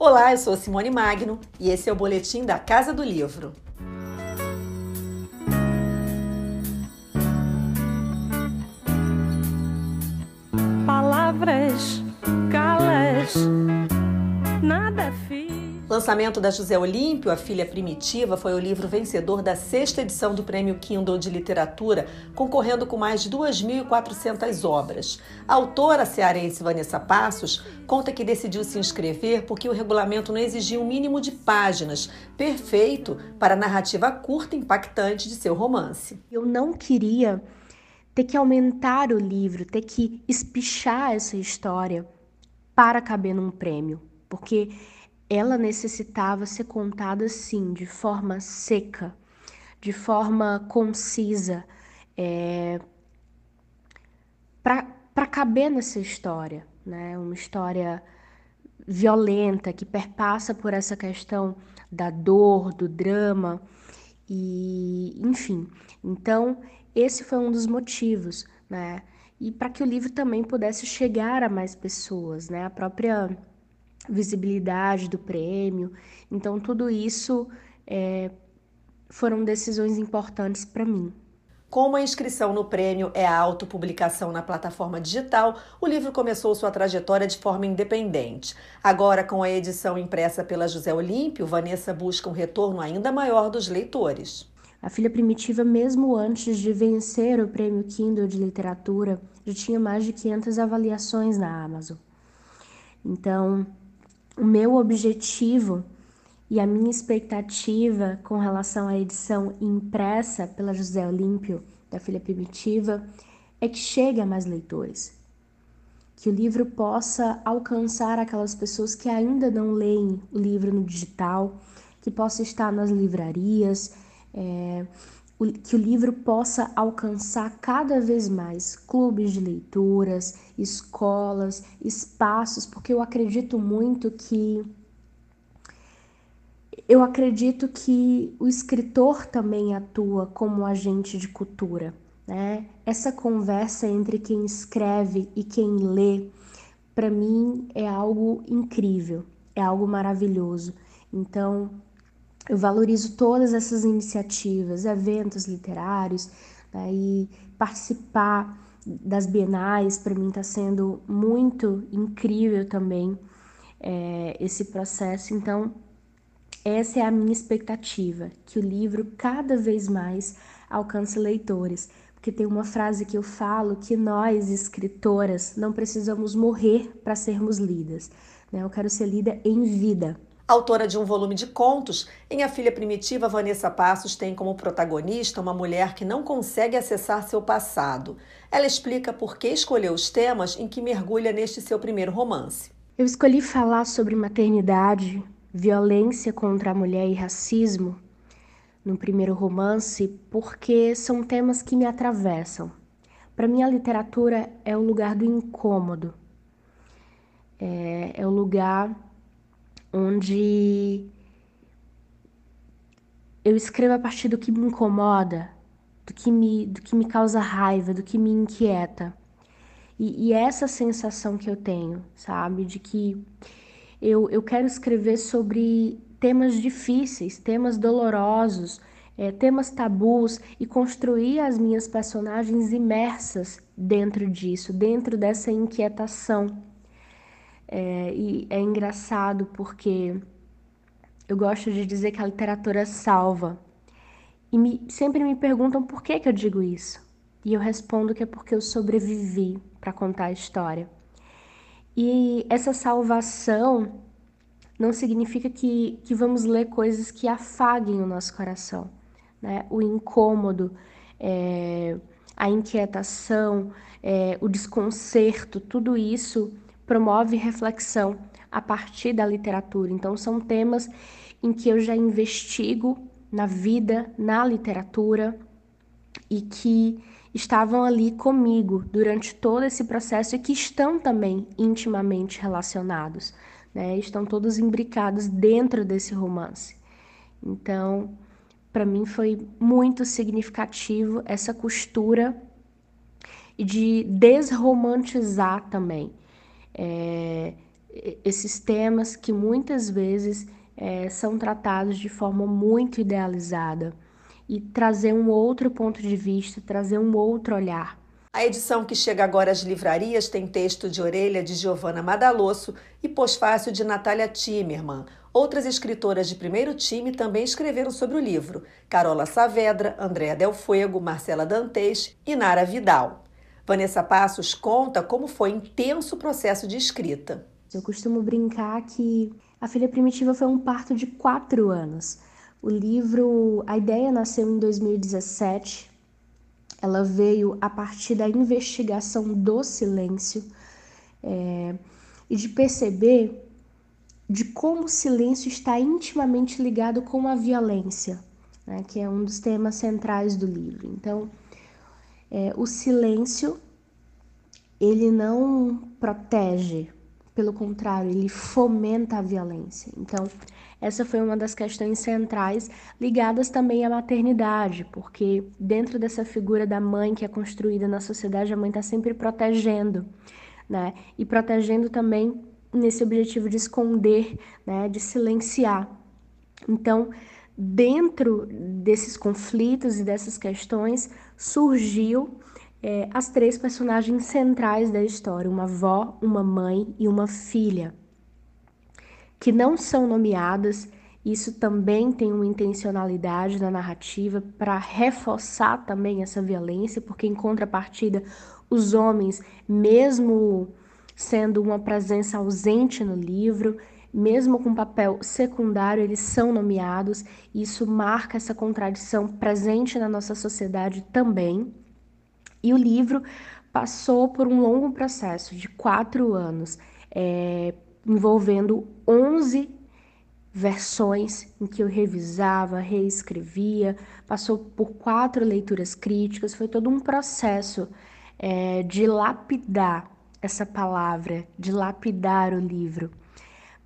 Olá, eu sou Simone Magno e esse é o boletim da Casa do Livro. Palavras calas, nada fiz. Lançamento da José Olímpio, A Filha Primitiva, foi o livro vencedor da sexta edição do Prêmio Kindle de Literatura, concorrendo com mais de 2.400 obras. A autora cearense Vanessa Passos conta que decidiu se inscrever porque o regulamento não exigia um mínimo de páginas, perfeito para a narrativa curta e impactante de seu romance. Eu não queria ter que aumentar o livro, ter que espichar essa história para caber num prêmio, porque ela necessitava ser contada assim, de forma seca, de forma concisa, é, para caber nessa história, né? Uma história violenta que perpassa por essa questão da dor, do drama e, enfim. Então, esse foi um dos motivos, né? E para que o livro também pudesse chegar a mais pessoas, né? A própria visibilidade do prêmio. Então, tudo isso é, foram decisões importantes para mim. Como a inscrição no prêmio é a autopublicação na plataforma digital, o livro começou sua trajetória de forma independente. Agora, com a edição impressa pela José Olímpio, Vanessa busca um retorno ainda maior dos leitores. A Filha Primitiva, mesmo antes de vencer o prêmio Kindle de literatura, já tinha mais de 500 avaliações na Amazon. Então, o meu objetivo e a minha expectativa com relação à edição impressa pela José Olímpio da Filha Primitiva é que chegue a mais leitores. Que o livro possa alcançar aquelas pessoas que ainda não leem o livro no digital, que possa estar nas livrarias, é, que o livro possa alcançar cada vez mais clubes de leituras, escolas, espaços, porque eu acredito muito que eu acredito que o escritor também atua como agente de cultura, né? Essa conversa entre quem escreve e quem lê, para mim é algo incrível, é algo maravilhoso. Então, eu valorizo todas essas iniciativas, eventos literários, né, e participar das bienais para mim está sendo muito incrível também é, esse processo. Então, essa é a minha expectativa, que o livro cada vez mais alcance leitores. Porque tem uma frase que eu falo que nós, escritoras, não precisamos morrer para sermos lidas. Né? Eu quero ser lida em vida. Autora de um volume de contos, em A Filha Primitiva, Vanessa Passos tem como protagonista uma mulher que não consegue acessar seu passado. Ela explica por que escolheu os temas em que mergulha neste seu primeiro romance. Eu escolhi falar sobre maternidade, violência contra a mulher e racismo no primeiro romance porque são temas que me atravessam. Para mim, a literatura é o lugar do incômodo, é, é o lugar onde eu escrevo a partir do que me incomoda, do que me, do que me causa raiva, do que me inquieta. E, e é essa sensação que eu tenho, sabe? De que eu, eu quero escrever sobre temas difíceis, temas dolorosos, é, temas tabus e construir as minhas personagens imersas dentro disso, dentro dessa inquietação. É, e é engraçado porque eu gosto de dizer que a literatura salva. E me, sempre me perguntam por que, que eu digo isso. E eu respondo que é porque eu sobrevivi para contar a história. E essa salvação não significa que, que vamos ler coisas que afaguem o nosso coração. Né? O incômodo, é, a inquietação, é, o desconcerto, tudo isso promove reflexão a partir da literatura. Então, são temas em que eu já investigo na vida, na literatura e que estavam ali comigo durante todo esse processo e que estão também intimamente relacionados, né? Estão todos imbricados dentro desse romance. Então, para mim foi muito significativo essa costura de desromantizar também é, esses temas que muitas vezes é, são tratados de forma muito idealizada e trazer um outro ponto de vista, trazer um outro olhar. A edição que chega agora às livrarias tem texto de orelha de Giovanna Madalosso e pós-fácil de Natália Timmerman. Outras escritoras de primeiro time também escreveram sobre o livro: Carola Saavedra, Andréa Del Fuego, Marcela Dantes e Nara Vidal. Vanessa Passos conta como foi intenso o processo de escrita. Eu costumo brincar que a Filha Primitiva foi um parto de quatro anos. O livro, a ideia nasceu em 2017. Ela veio a partir da investigação do silêncio é, e de perceber de como o silêncio está intimamente ligado com a violência, né, que é um dos temas centrais do livro. Então, é, o silêncio ele não protege, pelo contrário, ele fomenta a violência. Então, essa foi uma das questões centrais ligadas também à maternidade, porque dentro dessa figura da mãe que é construída na sociedade, a mãe está sempre protegendo, né? E protegendo também nesse objetivo de esconder, né? De silenciar. Então, dentro desses conflitos e dessas questões, surgiu é, as três personagens centrais da história: uma avó, uma mãe e uma filha, que não são nomeadas. Isso também tem uma intencionalidade na narrativa para reforçar também essa violência, porque em contrapartida, os homens, mesmo sendo uma presença ausente no livro, mesmo com papel secundário, eles são nomeados. Isso marca essa contradição presente na nossa sociedade também. E o livro passou por um longo processo de quatro anos, é, envolvendo 11 versões em que eu revisava, reescrevia, passou por quatro leituras críticas, foi todo um processo é, de lapidar essa palavra, de lapidar o livro.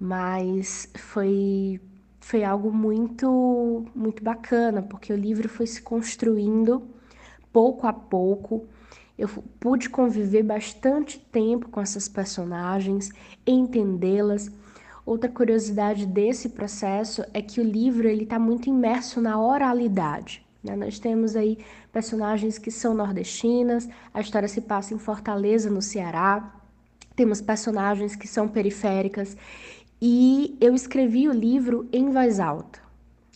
Mas foi, foi algo muito, muito bacana, porque o livro foi se construindo pouco a pouco. Eu pude conviver bastante tempo com essas personagens, entendê-las. Outra curiosidade desse processo é que o livro ele está muito imerso na oralidade. Né? Nós temos aí personagens que são nordestinas, a história se passa em Fortaleza, no Ceará. Temos personagens que são periféricas e eu escrevi o livro em voz alta,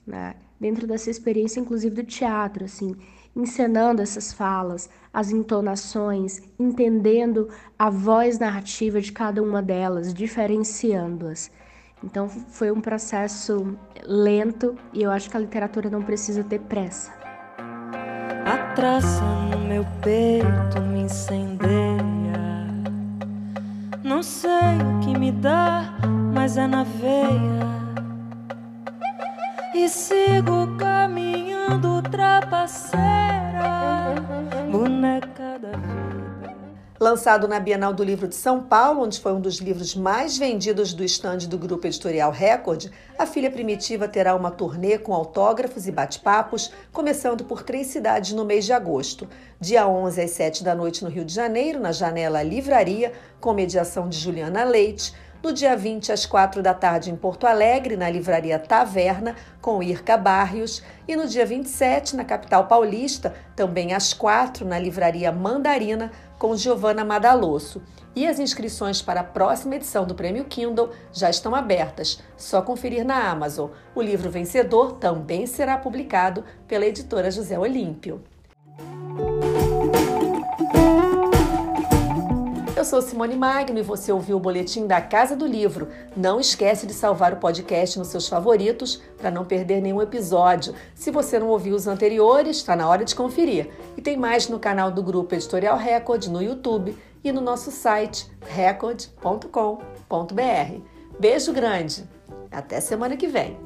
né? dentro dessa experiência, inclusive do teatro, assim, encenando essas falas, as entonações, entendendo a voz narrativa de cada uma delas, diferenciando-as. Então foi um processo lento e eu acho que a literatura não precisa ter pressa. A traça no meu peito me incendeia. Não sei o que me dá, é na veia. E sigo caminhando trapaceiro boneca da vida. Lançado na Bienal do Livro de São Paulo, onde foi um dos livros mais vendidos do estande do Grupo Editorial Record, A Filha Primitiva terá uma turnê com autógrafos e bate-papos, começando por três cidades no mês de agosto. Dia 11 às 7 da noite no Rio de Janeiro, na Janela Livraria, com mediação de Juliana Leite no dia 20 às 4 da tarde em Porto Alegre, na livraria Taverna, com Irca Barrios, e no dia 27 na capital paulista, também às 4 na livraria Mandarina, com Giovanna Madalosso. E as inscrições para a próxima edição do Prêmio Kindle já estão abertas. Só conferir na Amazon. O livro vencedor também será publicado pela editora José Olímpio. Sou Simone Magno e você ouviu o boletim da Casa do Livro. Não esquece de salvar o podcast nos seus favoritos para não perder nenhum episódio. Se você não ouviu os anteriores, está na hora de conferir. E tem mais no canal do Grupo Editorial Record no YouTube e no nosso site record.com.br. Beijo grande. Até semana que vem.